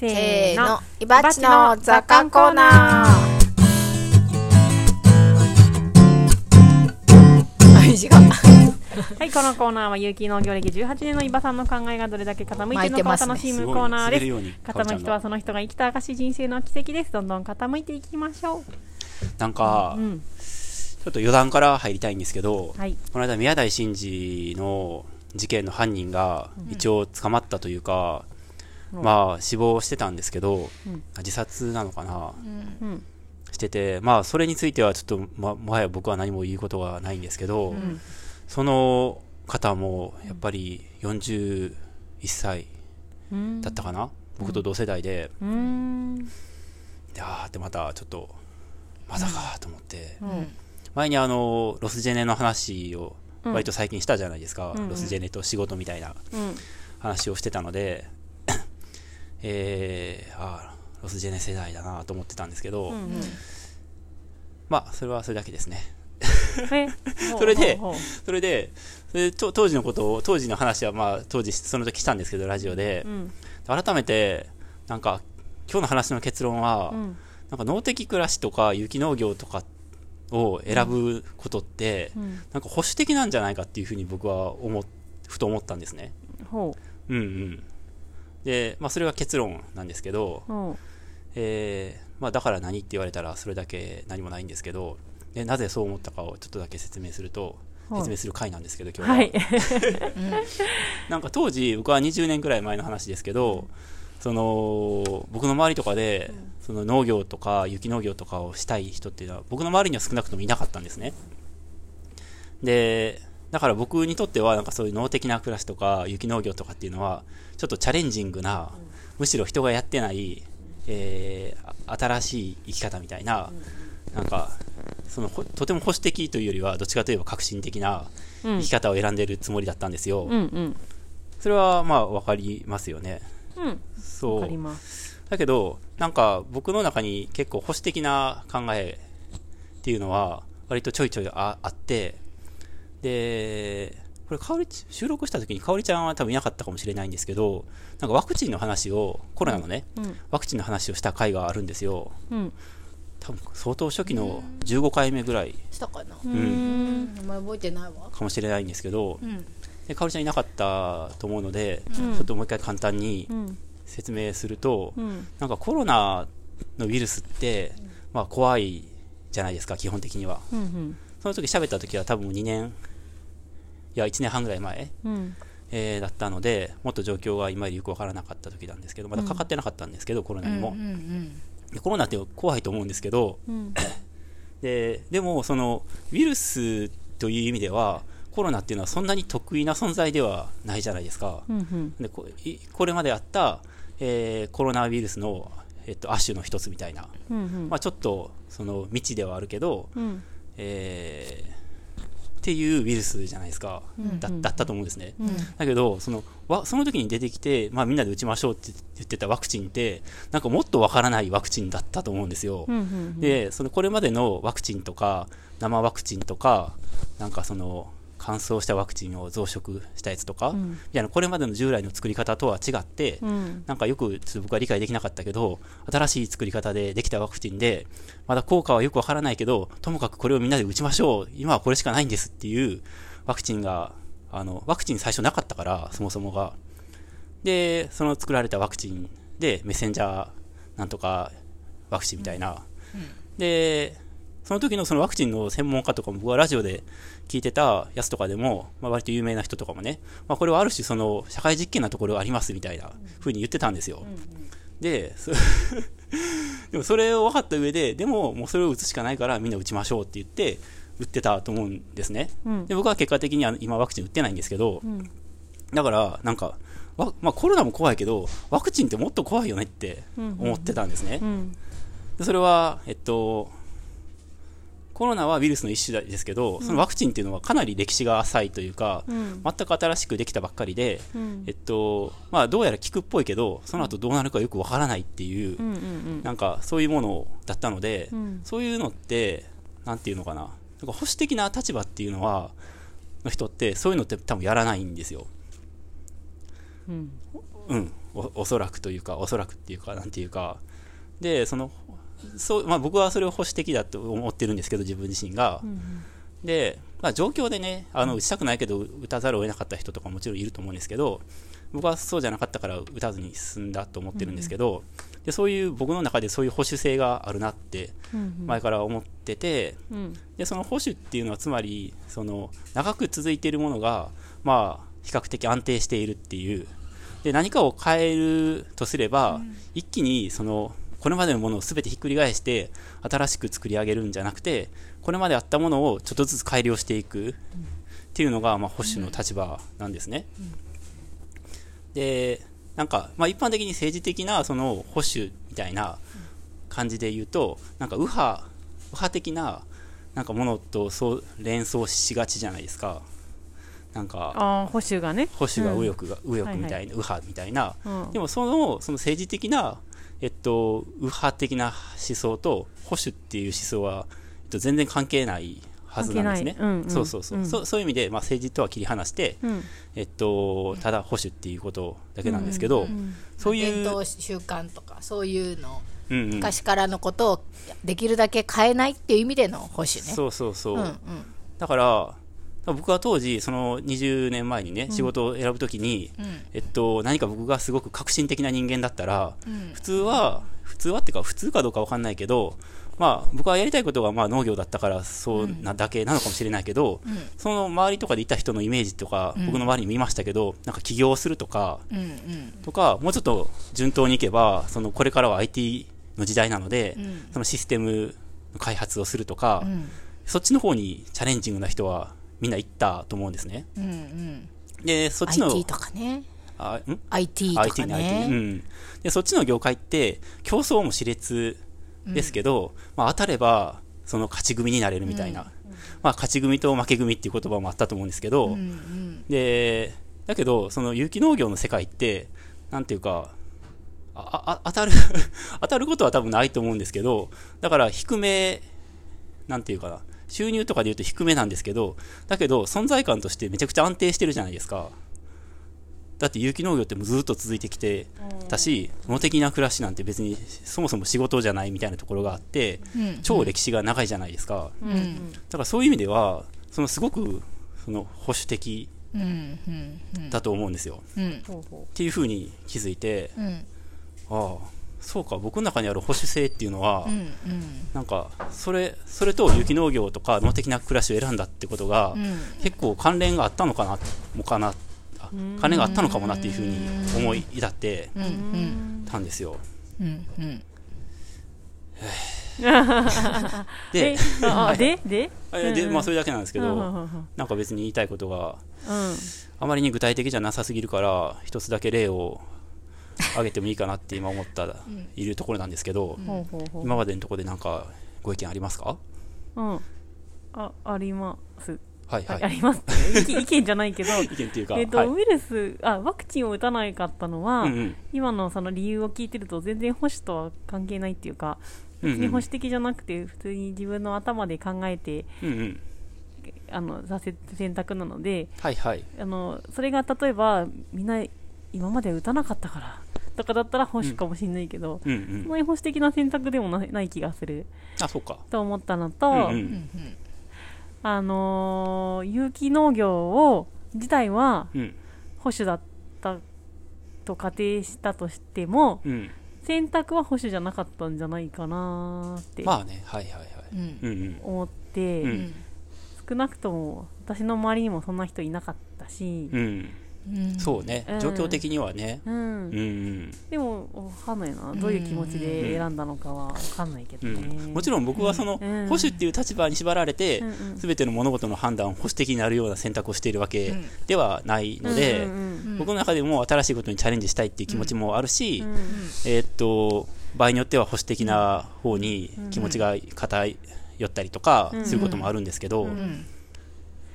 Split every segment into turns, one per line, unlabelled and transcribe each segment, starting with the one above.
せーの、いばっちの雑感コーナー。
はい、このコーナーは有機農業歴18年の伊庭さんの考えがどれだけ傾いてるのかを楽しむコーナーです。
すね
傾く人はその人が生きた証人生の奇跡です。どんどん傾いていきましょう。
なんか、
うん。
ちょっと余談から入りたいんですけど、
はい。
この間宮台真司の事件の犯人が一応捕まったというか、
うん
まあ死亡してたんですけど、
うん
自殺なのかな、
うん。
してて、まあそれについてはちょっと、ま、もはや僕は何も言うことはないんですけど、
ん
その方もやっぱり41歳
うん。
だったかな、僕と同世代で、
うーん。
であーってまたちょっと、まだかと思って、
うん。
前にあの、ロスジェネの話を
うん
割と最近したじゃないですか、ロスジェネと仕事みたいな
うん。
話をしてたので、えー、あーロスジェネ世代だなと思ってたんですけど、
うん。
まあ、それはそれだけですね。
え？
それでそれで、それでと当時のことを、当時の話はまあ、当時その時したんですけど、ラジオで
う、うん。
改めて、なんか、今日の話の結論は、
うん。
なんか農的暮らしとか有機農業とかを選ぶことって、
うん。
なんか保守的なんじゃないかっていうふうに僕は思っ、ふと思ったんですね。
ほ
うんうん。で、まあそれが結論なんですけど、
う。ほ
えー、まあだから何って言われたらそれだけ何もないんですけど、でなぜそう思ったかをちょっとだけ説明すると、
はい
説明する回なんですけど、
う。
今日は。
はい。
なんか当時、僕は20年くらい前の話ですけど、その、僕の周りとかで、その農業とか雪農業とかをしたい人っていうのは、僕の周りには少なくともいなかったんですね。で、だから僕にとっては、なんかそういう農的な暮らしとか雪農業とかっていうのは、ちょっとチャレンジングな、むしろ人がやってない、えーあ新しい生き方みたいな、なんか、そのほとても保守的というよりは、どっちかといえば革新的な
うん
生き。方を選んでるつもりだったんですよ。
うんうん。
それはまあ分かりますよね。
うん。わ
そう
かり。ます。
だけど、なんか僕の中に結構保守的な考えっていうのは割とちょいちょいああって、で、これかおりち、収録した時にかおりちゃんは多分いなかったかもしれないんですけど、なんかワクチンの話を、コロナのね、
うん。
ワクチンの話をした回があるんですよ。
うん。
多分相当初期の15回目ぐらい
したかな。
う
ん
ん。
名前覚えてないわ。
かもしれないんですけど、
うん。
で、かおりちゃんいなかったと思うので、
うん
ちょっともう一回簡単に
うん。
説明すると、
うん。
なんかコロナのウイルスって、まあ怖いじゃないですか、基本的には。
うん。
その時喋った時は多分2年、いや1年半ぐらい前、
うん。
えーだったので、もっと状況が今よりよくわからなかった時なんですけど、まだかかってなかったんですけど、コロナにも
うん。うん
でコロナって怖いと思うんですけど、
うん。
で、でもそのウイルスという意味では、コロナっていうのはそんなに得意な存在ではないじゃないですか。
うん。
でこいこれまであった、えーコロナウイルスの、えっと、亜種の一つみたいな、
うん。
まあ、ちょっとその未知ではあるけど、
うん。
えーっていうウイルスじゃないですか、
ん。
だだったと思うんですね、
うん。
だけどそのわその時に出てきて、まあ、みんなで打ちましょうって言ってたワクチンってなんかもっとわからないワクチンだったと思うんですよ、
うん。
でそのこれまでのワクチンとか生ワクチンとかなんかその乾燥したワクチンを増殖したやつとか、
うん
みたいなこれまでの従来の作り方とは違って、
うん。
なんかよくちょっと僕は理解できなかったけど、新しい作り方でできたワクチンで、まだ効果はよくわからないけど、ともかくこれをみんなで打ちましょう。今はこれしかないんですっていうワクチンが、あの、ワクチン最初なかったから、そもそもが。で、その作られたワクチンで、メッセンジャーなんとかワクチンみたいな。で、その時のそのワクチンの専門家とかも僕はラジオで聞いてたやつとかでも、まあ、割と有名な人とかもね、まあ、これはある種その社会実験なところがありますみたいな風に言ってたんですよ。で、そ でもそれを分かった上で、でももうそれを打つしかないからみんな打ちましょうって言って、打ってたと思うんですね。
うん
で僕は結果的には今ワクチン打ってないんですけど、
ん
だからなんか、わまあ、コロナも怖いけど、ワクチンってもっと怖いよねって思ってたんですね。
うん。
でそれは、えっと、コロナはウイルスの一種ですけど、そのワクチンっていうのはかなり歴史が浅いというか、
うん。
全く新しくできたばっかりで、
うん
えっと、まあ、どうやら効くっぽいけど、その後どうなるかよくわからないっていう、
うん。うん。
なんかそういうものだったので、
うん
そういうのって、なんていうのかな、なんか保守的な立場っていうのは、の人って、そういうのって多分やらないんですよ。
うん。
うん。おおそらくというか、おそらくっていうか、なんていうか、で、その、そう、まあ僕はそれを保守的だと思ってるんですけど、自分自身が。で、まあ状況でね、あの、打ちたくないけど、打たざるを得なかった人とかもちろんいると思うんですけど、僕はそうじゃなかったから打たずに済んだと思ってるんですけど、でそういう僕の中でそういう保守性があるなって前から思ってて、
うん。
でその保守っていうのはつまりその長く続いているものがまあ比較的安定しているっていう。で何かを変えるとすれば、一気にそのこれまでのものを全てひっくり返して新しく作り上げるんじゃなくてこれまであったものをちょっとずつ改良していく。っていうのが、まあ、保守の立場なんですね。でなんか、まあ、一般的に政治的なその保守みたいな感じで言うとなんか右派右派的ななんかものとそう連想しがちじゃないですか。なんか
保守がね。
保守が
うん
右翼が、右翼みたいな、
はい。
右派みたいな、
うん。
でもそのその政治的な、えっと、右派的な思想と保守っていう思想は、えっと、全然関係ないはずなんですね。
うんうん。
そうそうそう、
うん。
そそういう意味で、まあ、政治とは切り離して、
うん。
えっと、ただ保守っていうことだけなんですけど、
うん
そういう、
伝統習慣とかそういうの
うんうん、
昔からのことをできるだけ変えないっていう意味での保守ね。
そうそうそう、
うんうん。
だから僕は当時その20年前にね、仕事を選ぶときに、
うん。
えっと、何か僕がすごく革新的な人間だったら、
うん。
普通は普通はっていうか普通かどうかわかんないけどまあ僕はやりたいことがまあ農業だったからそうなだけなのかもしれないけど、
うん。
その周りとかでいた人のイメージとか、
うん。
僕の周りに見ましたけどなんか起業するとか
うんうん。
とかもうちょっと順当にいけばそのこれからは IT の時代なので、
うん。
そのシステムの開発をするとか、
うん。
そっちの方にチャレンジングな人はみんな行ったと思うんですね。
うんうん。
で、そっちの、
IT とかね。
あん
？IT と
IT
か
ね。IT う
ね
ん。で、そっちの業界って、競争も熾烈ですけど、まあ当たれば、その勝ち組になれるみたいな。まあ勝ち組と負け組っていう言葉もあったと思うんですけど、
うんうん。
で、だけど、その有機農業の世界って、なんていうか、ああ当たる 当たることは多分ないと思うんですけど、だから低め、なんていうかな、収入とかで言うと低めなんですけど、だけど存在感としてめちゃくちゃ安定してるじゃないですか。だって有機農業ってもうずっと続いてきてたし、物的な暮らしなんて別にそもそも仕事じゃないみたいなところがあって、
うん。
超歴史が長いじゃないですか。
うん。
うん
だからそういう意味では、そのすごくその保守的だと思うんですよ。っていうふうに気づいて、
うん。
ああ、そうか、僕の中にある保守性っていうのは、
うんうん。
なんか、それ、それと有機農業とか農的な暮らしを選んだってことが、
うん。
結構関連があったのかな、もかな、あ関連があったのかもなっていうふうに思い至ってたんですよ。
うんうん。
で
でで
えで、まあそれだけなんですけど、
うん。
なんか別に言いたいことが
うん。
あまりに具体的じゃなさすぎるから、一つだけ例を挙げてもいいかなって今思った、いるところなんですけど、今までのところでなんかご意見ありますか？
うん。ああります。
はいはい。
ああります。意見じゃないけど。
意見っていうか、
えっと、
はい。
ウイルスあワクチンを打たなかったのは、
うんうん。
今のその理由を聞いてると全然保守とは関係ないっていうか別に保守的じゃなくて普通に自分の頭で考えて
うんうん。
あのさせ選択なので
はいはい。
あのそれが例えばみんな今まで打たなかったからとかだったら保守かもしれないけど、
うんうん
そん。なに保守的な選択でもないない気がする
あ、そうか。
と思ったのと、
うんう。
うんん
あのー有機農業を自体は
うん。
保守だったと仮定したとしても
うん。
選択は保守じゃなかったんじゃないかなって
まあね、はいはいはい。
うん。
思って、
うん
少なくとも私の周りにもそんな人いなかったし、
そうね。
う。ん。
状況的にはね。
うん。
うんうん。
でもわかんないな。どういう気持ちで選んだのかはわかんないけど
う
ね、
ん、もちろん僕はその
うん。
保守っていう立場に縛られて
うんうん。
全ての物事の判断を保守的になるような選択をしているわけ
うん。
ではないので僕の中でも新しいことにチャレンジしたいっていう気持ちもあるし
うん
えーっと場合によっては保守的な方に気持ちが偏ったりとかすることもあるんですけど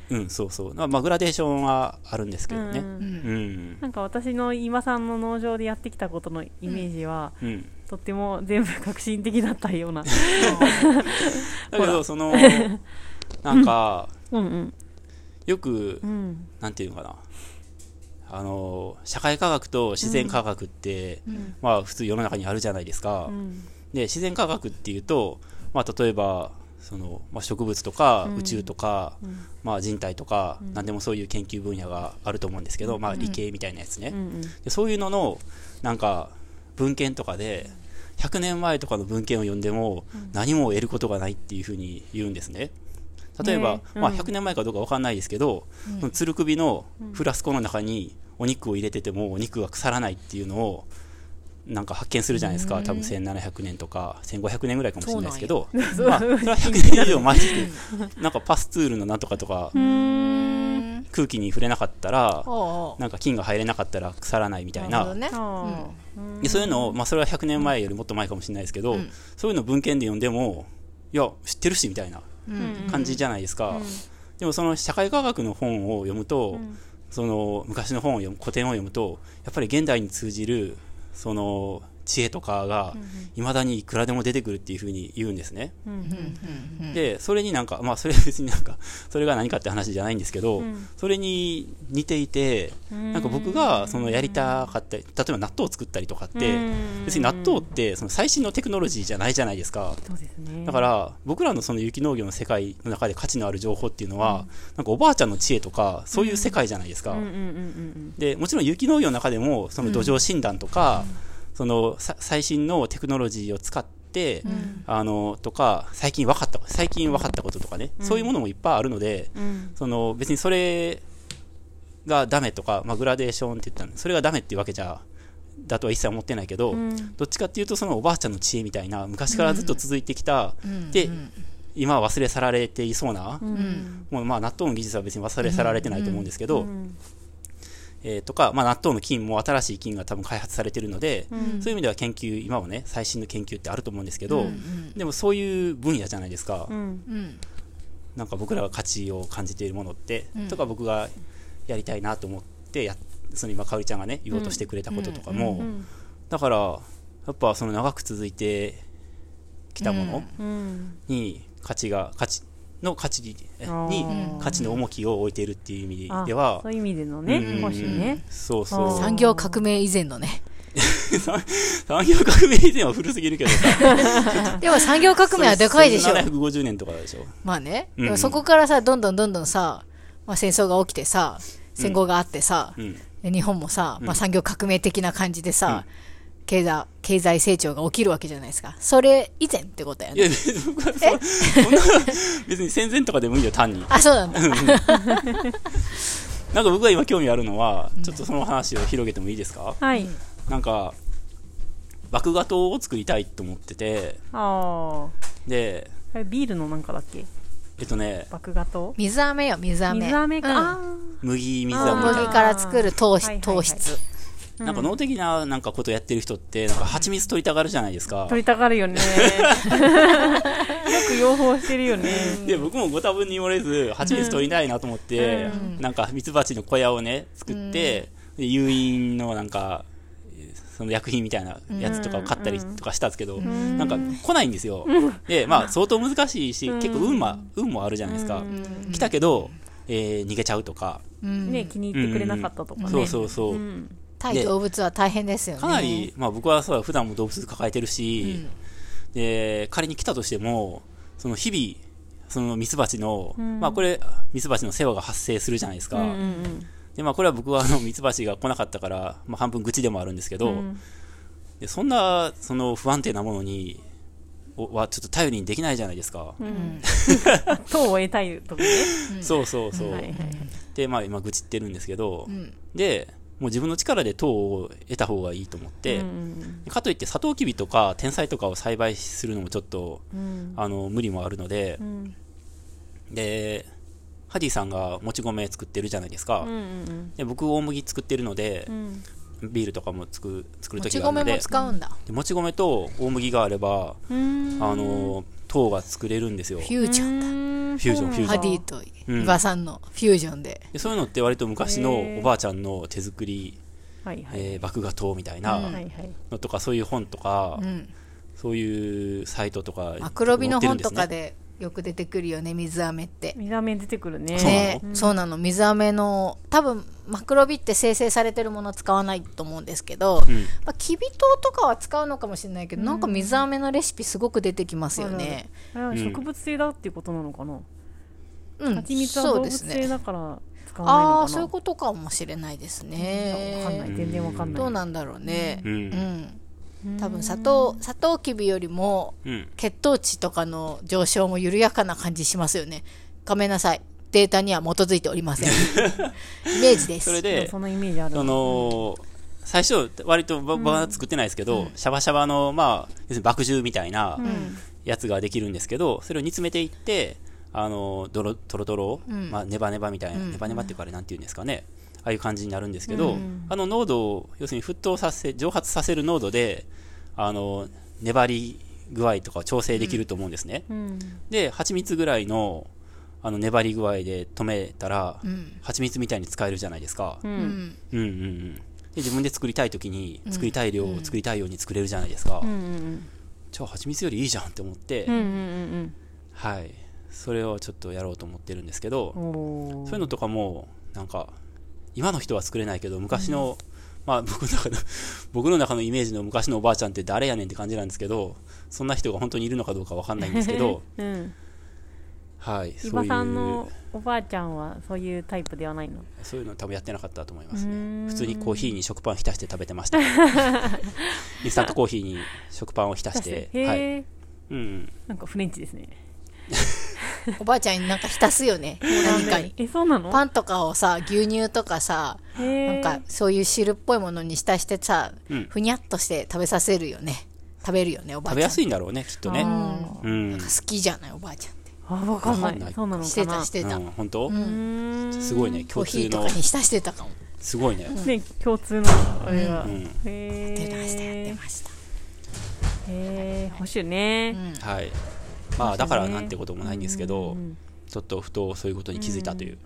う
うん。
そうそう。まあまあグラデーションはあるんですけどね。
うん。
う
うん。ん
なんか私の今さんの農場でやってきたことのイメージは、
うん。
とっても全部革新的だったような。
だけどその なんか
うんうん。
よく
うん。
なんていうのかな。あの、社会科学と自然科学って、まあ普通世の中にあるじゃないですか。
うん。
で、自然科学っていうと、まあ例えば、その、まあ、植物とか
うん。
宇宙とか、まあ人体とか、何でもそういう研究分野があると思うんですけど、まあ理系みたいなやつね。
うんうん。
でそういうのの、なんか、文献とかで、100年前とかの文献を読んでも、何も得ることがないっていうふうに言うんですね。例えば、
ね
まあ、
うん。
100年前かどうかわかんないですけど、そのつる首のフラスコの中にお肉を入れてても、お肉が腐らないっていうのを、なんか発見するじゃないですか。多分1700年とか、1500年ぐらいかもしれないですけど、まあ、それは100年以上前って、なんかパスツールのなんとかとか、
うん。
空気に触れなかったら、なんか菌が入れなかったら腐らないみたいな。
ね。
あ
でそういうのを、まあ、それは100年前よりもっと前かもしれないですけど、
うん。
そういうの文献で読んでも、いや、知ってるしみたいな
うん。
感じじゃないですか。でもその社会科学の本を読むと、その昔の本を読む、古典を読むと、やっぱり現代に通じる、その知恵とかが、未だにいくらでも出てくるっていうふうに言うんですね。で、それになんか、まあそれは別になんか、それが何かって話じゃないんですけど、
ん。
それに似ていて、なんか僕がそのやりたかったり、例えば納豆を作ったりとかって、別に納豆ってその最新のテクノロジーじゃないじゃないですか。
すね。
だから、僕らのその有機農業の世界の中で価値のある情報っていうのは、なんかおばあちゃんの知恵とか、そういう世界じゃないですか。
うんうんうんうん
で、もちろん有機農業の中でも、その土壌診断とか、そのさ最新のテクノロジーを使って、あの、とか、最近分かった、最近分かったこととかね、そういうものもいっぱいあるので、
うん。
その別にそれがダメとか、まあ、グラデーションって言ったの。それがダメっていうわけじゃ、だとは一切思ってないけど、
ん。
どっちかっていうとそのおばあちゃんの知恵みたいな、昔からずっと続いてきた、
うん。
で、今は忘れ去られていそうな、
うん。
もうまあ納豆の技術は別に忘れ去られてないと思うんですけど、
うん
えーとか、まあ納豆の菌も新しい菌が多分開発されてるので、そういう意味では研究、今もね、最新の研究ってあると思うんですけど、でもそういう分野じゃないですか。
うん。
うん。
なんか僕らが価値を感じているものって、とか僕がやりたいなと思ってや、その今、かおりちゃんがね、言おうとしてくれたこととかも、
ん
だから、やっぱその長く続いてきたもの
うん。
に価値が、価値の価値に、価値の重きを置いているっていう意味
あ
では
そう、いう意味でのね
うん
もしね
そうそう。
産業革命以前のね。
産業革命以前は古すぎるけどさ。
でも産業革命はでかいでしょ。
750年とかでしょ。
まあね。
うん
でもそこからさ、どんどんどんどんさ、まあ戦争が起きてさ、戦後があってさ、
うん。
で日本もさ、まあ産業革命的な感じでさ、経済、経済成長が起きるわけじゃないですか。それ以前ってこと
や、
ね。
別に僕はそそんな、別に戦前とかでもいいよ、単に。
あ、そうなんだ。
なんか僕が今興味あるのは、ちょっとその話を広げてもいいですか？
はい
なんか、麦芽糖を作りたいと思ってて、
あ
で、
あビールのなんかだっけ？
えっとね、
麦芽と
水飴よ、水飴。
水飴か、
うん
あ
麦、水飴みたいな。
小麦から作る糖質、
はいはいはい
糖質。
なんか脳的ななんかことやってる人って、なんか蜂蜜取りたがるじゃないですか。
ー。取りたがるよね。よく養蜂してるよね。
で、僕もご多分に漏れず、蜂蜜取りたいなと思って、なんか蜜蜂の小屋をね、作って、で誘引のなんか、その薬品みたいなやつとかを買ったりとかしたんですけど、なんか来ないんですよ。で、まあ相当難しいし、結構運も、運もあるじゃないですか。来たけど、えー逃げちゃうとか、
うん。
ね気に入ってくれなかったとかね、
そうそうそう。
うん
対動物は大変ですよね。
かなり、まあ僕はそう普段も動物抱えてるし、で、仮に来たとしても、その日々、そのミツバチの、まあこれ、ミツバチの世話が発生するじゃないですか。
うんうん
で、まあこれは僕はあのミツバチが来なかったから、まあ半分愚痴でもあるんですけど、
うん。
でそんな、その不安定なものに、おはちょっと頼りにできないじゃないですか。
糖を得たいとかね、
そうそうそう。
はいはい
で、まあ今愚痴ってるんですけど、
ん。
で、もう自分の力で糖を得た方がいいと思って、
うん
かといってサトウキビとか天才とかを栽培するのもちょっと、
うん。
あの、無理もあるので
う、ん。
で、ハディさんがもち米作ってるじゃないですか。で僕大麦作ってるので
う、ん。
ビールとかも作る作る時があるので
米も使うんだ。
でもち米と大麦があれば、
うん。
あの糖が作れるんですよ。
フュージョンだ。
ン
フュージョンフュージョン。
ハディと
うん
伊庭さんのフュージョンで。
でそういうのって割と昔のおばあちゃんの手作り、
はいはい、
えー麦芽糖みたいなのとかそういう本とか、
うん。
そういうサイトとか
マクロビの本とかでよく出てくるよね、水飴って。
水飴出てくるね。
そうなの？
ね、そうなの。水飴の、多分、マクロビって生成されてるもの使わないと思うんですけど、
うん
まあ、きび糖とかは使うのかもしれないけど、なんか水飴のレシピすごく出てきますよね。
あれは植物性だっていうことなのかな？
うん、
蜂蜜は動物
そうですね。
性だから使わないのかな？
ああー、そういうことかもしれないですね。
わかんない。全然わかんない。
どうなんだろうね。
う
うんん。多分砂糖、砂糖きびよりも
うん。
血糖値とかの上昇も緩やかな感じしますよね。ごめんなさい。データには基づいておりません。イメージです。
それで、
そのイメージある
そ
わ。
の、最初、割とば、ばは作ってないですけど、シャバシャバの、まあ、要するに麦汁みたいなやつができるんですけど、それを煮詰めていって、あの、ドロ、トロトロ、まあ、ネバネバみたいな、ネバネバっていうかあれなんて言うんですかね。ああいう感じになるんですけど、あの濃度を、要するに沸騰させ、蒸発させる濃度で、あの、粘り具合とかを調整できると思うんですね。
うん。
で、蜂蜜ぐらいの、あの、粘り具合で止めたら、
うん。
蜂蜜みたいに使えるじゃないですか。
う。
うんん。
うんうんうん。で、自分で作りたいときに、作りたい量を作りたいように作れるじゃないですか。
うんうん
じゃあ、蜂蜜よりいいじゃんって思って、
うん。うんうん
はい。それをちょっとやろうと思ってるんですけど、そういうのとかも、なんか、今の人は作れないけど、昔の、まあ僕の中の、僕の中のイメージの昔のおばあちゃんって誰やねんって感じなんですけど、そんな人が本当にいるのかどうかわかんないんですけど、
うん。
はい。
伊
ういう
さんの、おばあちゃんはそういうタイプではないの？
そういうの多分やってなかったと思いますね。普通にコーヒーに食パン浸して食べてました。インスタントコーヒーに食パンを浸して、
へ
はい。うん。
なんかフレンチですね。
おばあちゃんになんか浸すよね。何かに。
え、そうなの？
パンとかをさ、牛乳とかさ、なんかそういう汁っぽいものに浸してさ、
うん
ふにゃっとして食べさせるよね。食べるよね、おばあちゃん。
食べやすいんだろうね、きっとね。
あ
うん。
なんか好きじゃない、おばあちゃんって。
あ、わかんな
い
い。そうなの
してた、し。てた。
うん、本当、
う。
すごいね、
コー
共通の
ヒーとか、に浸してたかも。
すごいね。
ね、共通の、あれが。
うん。
へ
出ましたよ、出
え。
ました。
へえ、保守ね。
うん
はい。まあ、だからなんてこともないんですけど、
うん
ちょっとふとそういうことに気づいたという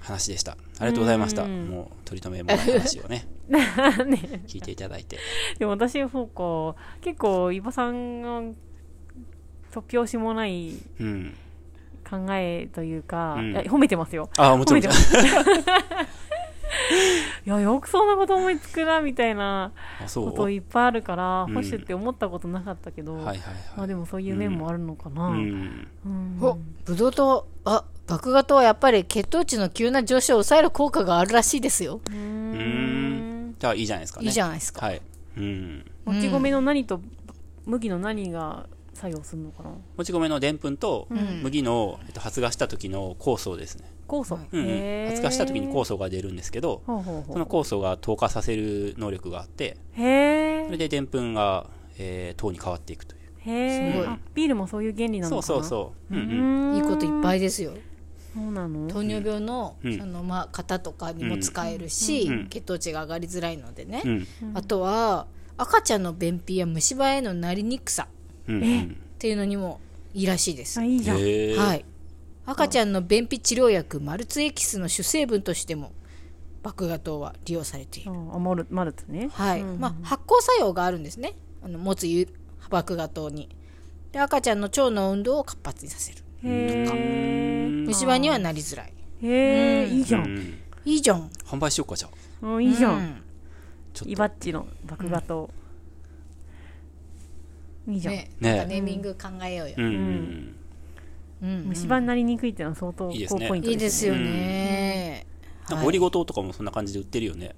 話でした。ありがとうございました。
うん
もう、取り留めもない話をね、
ね
聞いていただいて。
でも私はそうか、結構、伊庭さんが、突拍子もない
うん。
考えというか、
うん
褒めてますよ。
ああ、もちろん。
いや、よくそんなこと思いつくな、みたいな
あ、そう？
こといっぱいあるから、
うん
保守って思ったことなかったけど。まあでもそういう面もあるのかな。
う
うん
ん。
お、ブドウ糖、あ、麦芽糖はやっぱり血糖値の急な上昇を抑える効果があるらしいですよ。
う
んん。じゃあ、いいじゃないですかね。
いいじゃないですか。
はい。うん。
もち米の何と麦の何が作用するのかな？
もち米のでんぷんと
ん
麦の、えっと、発芽した時の酵素ですね。
酵素。
うんうん。発芽した時に酵素が出るんですけど、
ほうほうほ
その酵素が糖化させる能力があって、
うへえ。
それででんぷんが、えー糖に変わっていくという。
へ
すごい
ビールもそういう原理なのかな
そうそうそう。
う
うんうん。
ん。
いいこといっぱいですよ。
そうなの？
糖尿病の、
うん
その、まあ、方とかにも使えるし、
うん
血糖値が上がりづらいのでね。
うん。
あとは、赤ちゃんの便秘や虫歯へのなりにくさ
うん。うん。
っていうのにもいいらしいです。
あ、いいじゃん。
はい。赤ちゃんの便秘治療薬、マルツエキスの主成分としても、麦芽糖は利用されている。
あ、マルマルツね。
はい。
うん
まあ、発酵作用があるんですね。あの、持つゆ麦芽糖に。で、赤ちゃんの腸の運動を活発にさせる。
へえ。
虫歯にはなりづらい。
へえ、いいじゃ。
うんん。
いいじゃん。
販売しようか、じゃあ。
うんいいじゃ。
うんん。
ちょっと。
イバッチの麦芽糖。いいじゃん。
ね、
ね
なんかネーミング考えようよ。
うんうん
うん。
虫歯になりにくいっていうのは相当
いいですね
高ポイント
いいですよ
ね。
ね。
うん。なんかオリゴ糖とかもそんな感じで売ってるよね。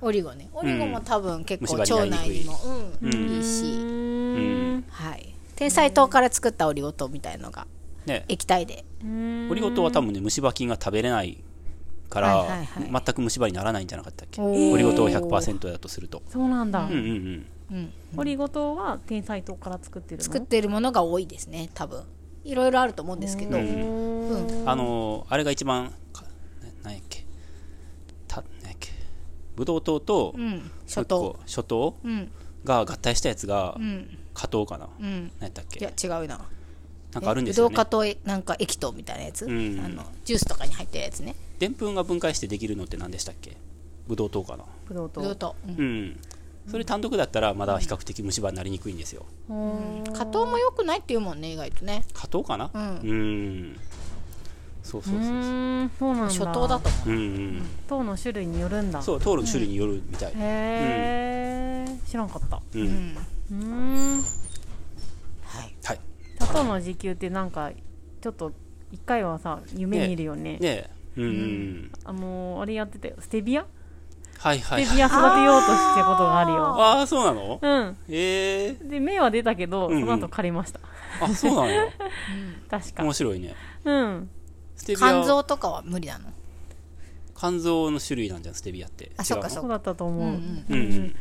オリゴね。オリゴも多分結構腸内にも、うん、
うん
いいし。
うん。
はい。天才糖から作ったオリゴ糖みたいのが
ね。
液体で。
オリゴ糖は多分ね、虫歯菌が食べれないから、
はいはいはい
全く虫歯にならないんじゃなかったっけ？オリゴ糖100%だとすると。
そうなんだ
うん。うんうん。
うん。
オリゴ糖は天才糖から作ってるの？
作ってるものが多いですね、多分。いろいろあると思うんですけど。
う
うんん。
あのーあれが一番、かななんやっけ？た、やっけ？ブドウ糖と、もう
うん。
が合体したやつが
う、ん。
果糖かな？
うん。
何やったっ
いや、
け
違うな。
なんかあるんですよね
ブドウ。糖となんか液糖みたいなやつ？
ん
あの、ジュースとかに入ってるやつね。
でんぷんが分解してできるのって何でしたっけ？ブドウ糖かな？
ブドウ糖
ブドウ糖。うん
うん。それ単独だったらまだ比較的虫歯になりにくいんですよ。
加糖も良くないっていうもんね意外とね
加糖かな？
うん
うん。そうそう
う
そうそう。
ーんそうなんだ
初糖だと思
うんうん。
糖の種類によるんだ
そう、糖の種類によるみたい。
へえ知らんかった
う。
う、うんん、
うーん
はい
はい。
砂糖の時給ってなんかちょっと一回はさ夢見るよね
ねえ。うんうん。
あのーあれやってたよステビア？
はいはい。はい。
ステビア育てようとしてことがあるよ。
ああ、そうなの？
うん。
ええ
で芽は出たけど、
うんうん。
その後枯れました。
あ、そうなん。や。
確か。
面白いね。
うん。
ステビア。
肝臓とかは無理なの？
肝臓の種類なんじゃん、ステビアって。
あそっかそっ
そうだったと思う、
うんうん
うん。うん。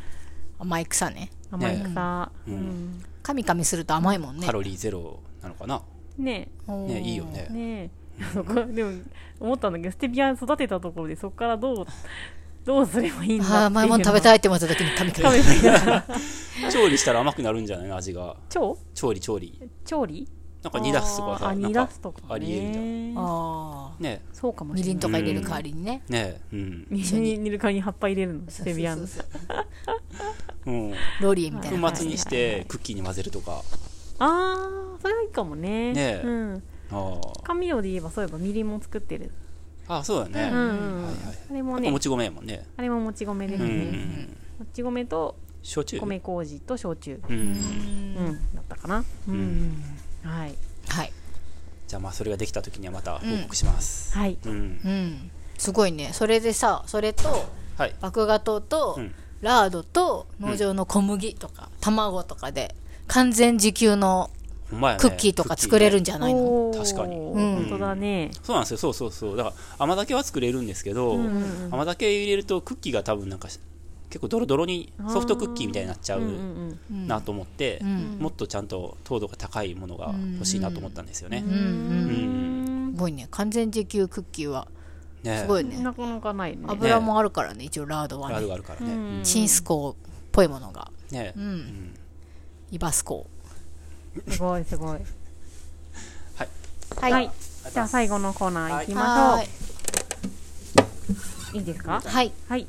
甘い草ね。
甘い草、
う
うん。ん
カミカミすると甘いもんね。
カロリーゼロなのかな？
ね。
ね。いいよね。
え。ねでも思ったんだけどステビア育てたところでそこからどうどうすればいいんだ
甘いもん食べ
い
たいって思った時に
食べたい。
調理したら甘くなるんじゃない味が。
調
調理、調理。
調理？
なんか煮出すとかさ、
あ煮
なんか
出すとか、ね、
ありえるじゃん。
ああ
ね。
そうかもし
みり
んい
とか入れる代わりにね。
え、ね。え、うん。
みりんに煮る代わりに葉っぱ入れるの？ステビアの。
そう
ん。
ローリエみたいな。
粉末にしてクッキーに混ぜるとか。
ああそれはいいかもね。
ね。え
うん。
あ
甘味料で言えばそういえばみりんも作ってる
あ。あ、そうだね。
うんうん、
はいはい。
あれもね
もち米やもんね。
あれももち米です
うんう
ね、
ん。
もち米と
焼酎？
米麹と焼酎
うん。
うんだったかなうん、はい
はい
じゃあまあそれができた時にはまた報告します。
はい
うん。
うんすごいねそれでさそれと
はい。
麦芽糖と、
うん
ラードと農場の小麦とか、卵とかで完全自給の
ね。
クッキーとか作れるん
じ
じゃないの、
おー。
確かに。
うん。
本当だね。
そうなんですよ。そうそうそう。だから甘酒は作れるんですけど、
うんうん
甘酒入れるとクッキーが多分なんかし結構ドロドロにソフトクッキーみたいになっちゃう
うんうん
うん
なと思って、
ん。
もっとちゃんと糖度が高いものが欲しいなと思ったんですよね。
うん
うん。
すごいね。完全自給クッキーは
ね
すごいね。
なかなかないね。
油もあるからね一応ラードは
ラード
ね
があるからね。
うん。
チンスコーっぽいものが。
ね。
う
うん。ん。
イバスコ
すごいすごい。
はい。
ー
はい。じゃあ最後のコーナー行きましょう、
はい。
いいですか？
はい。
はい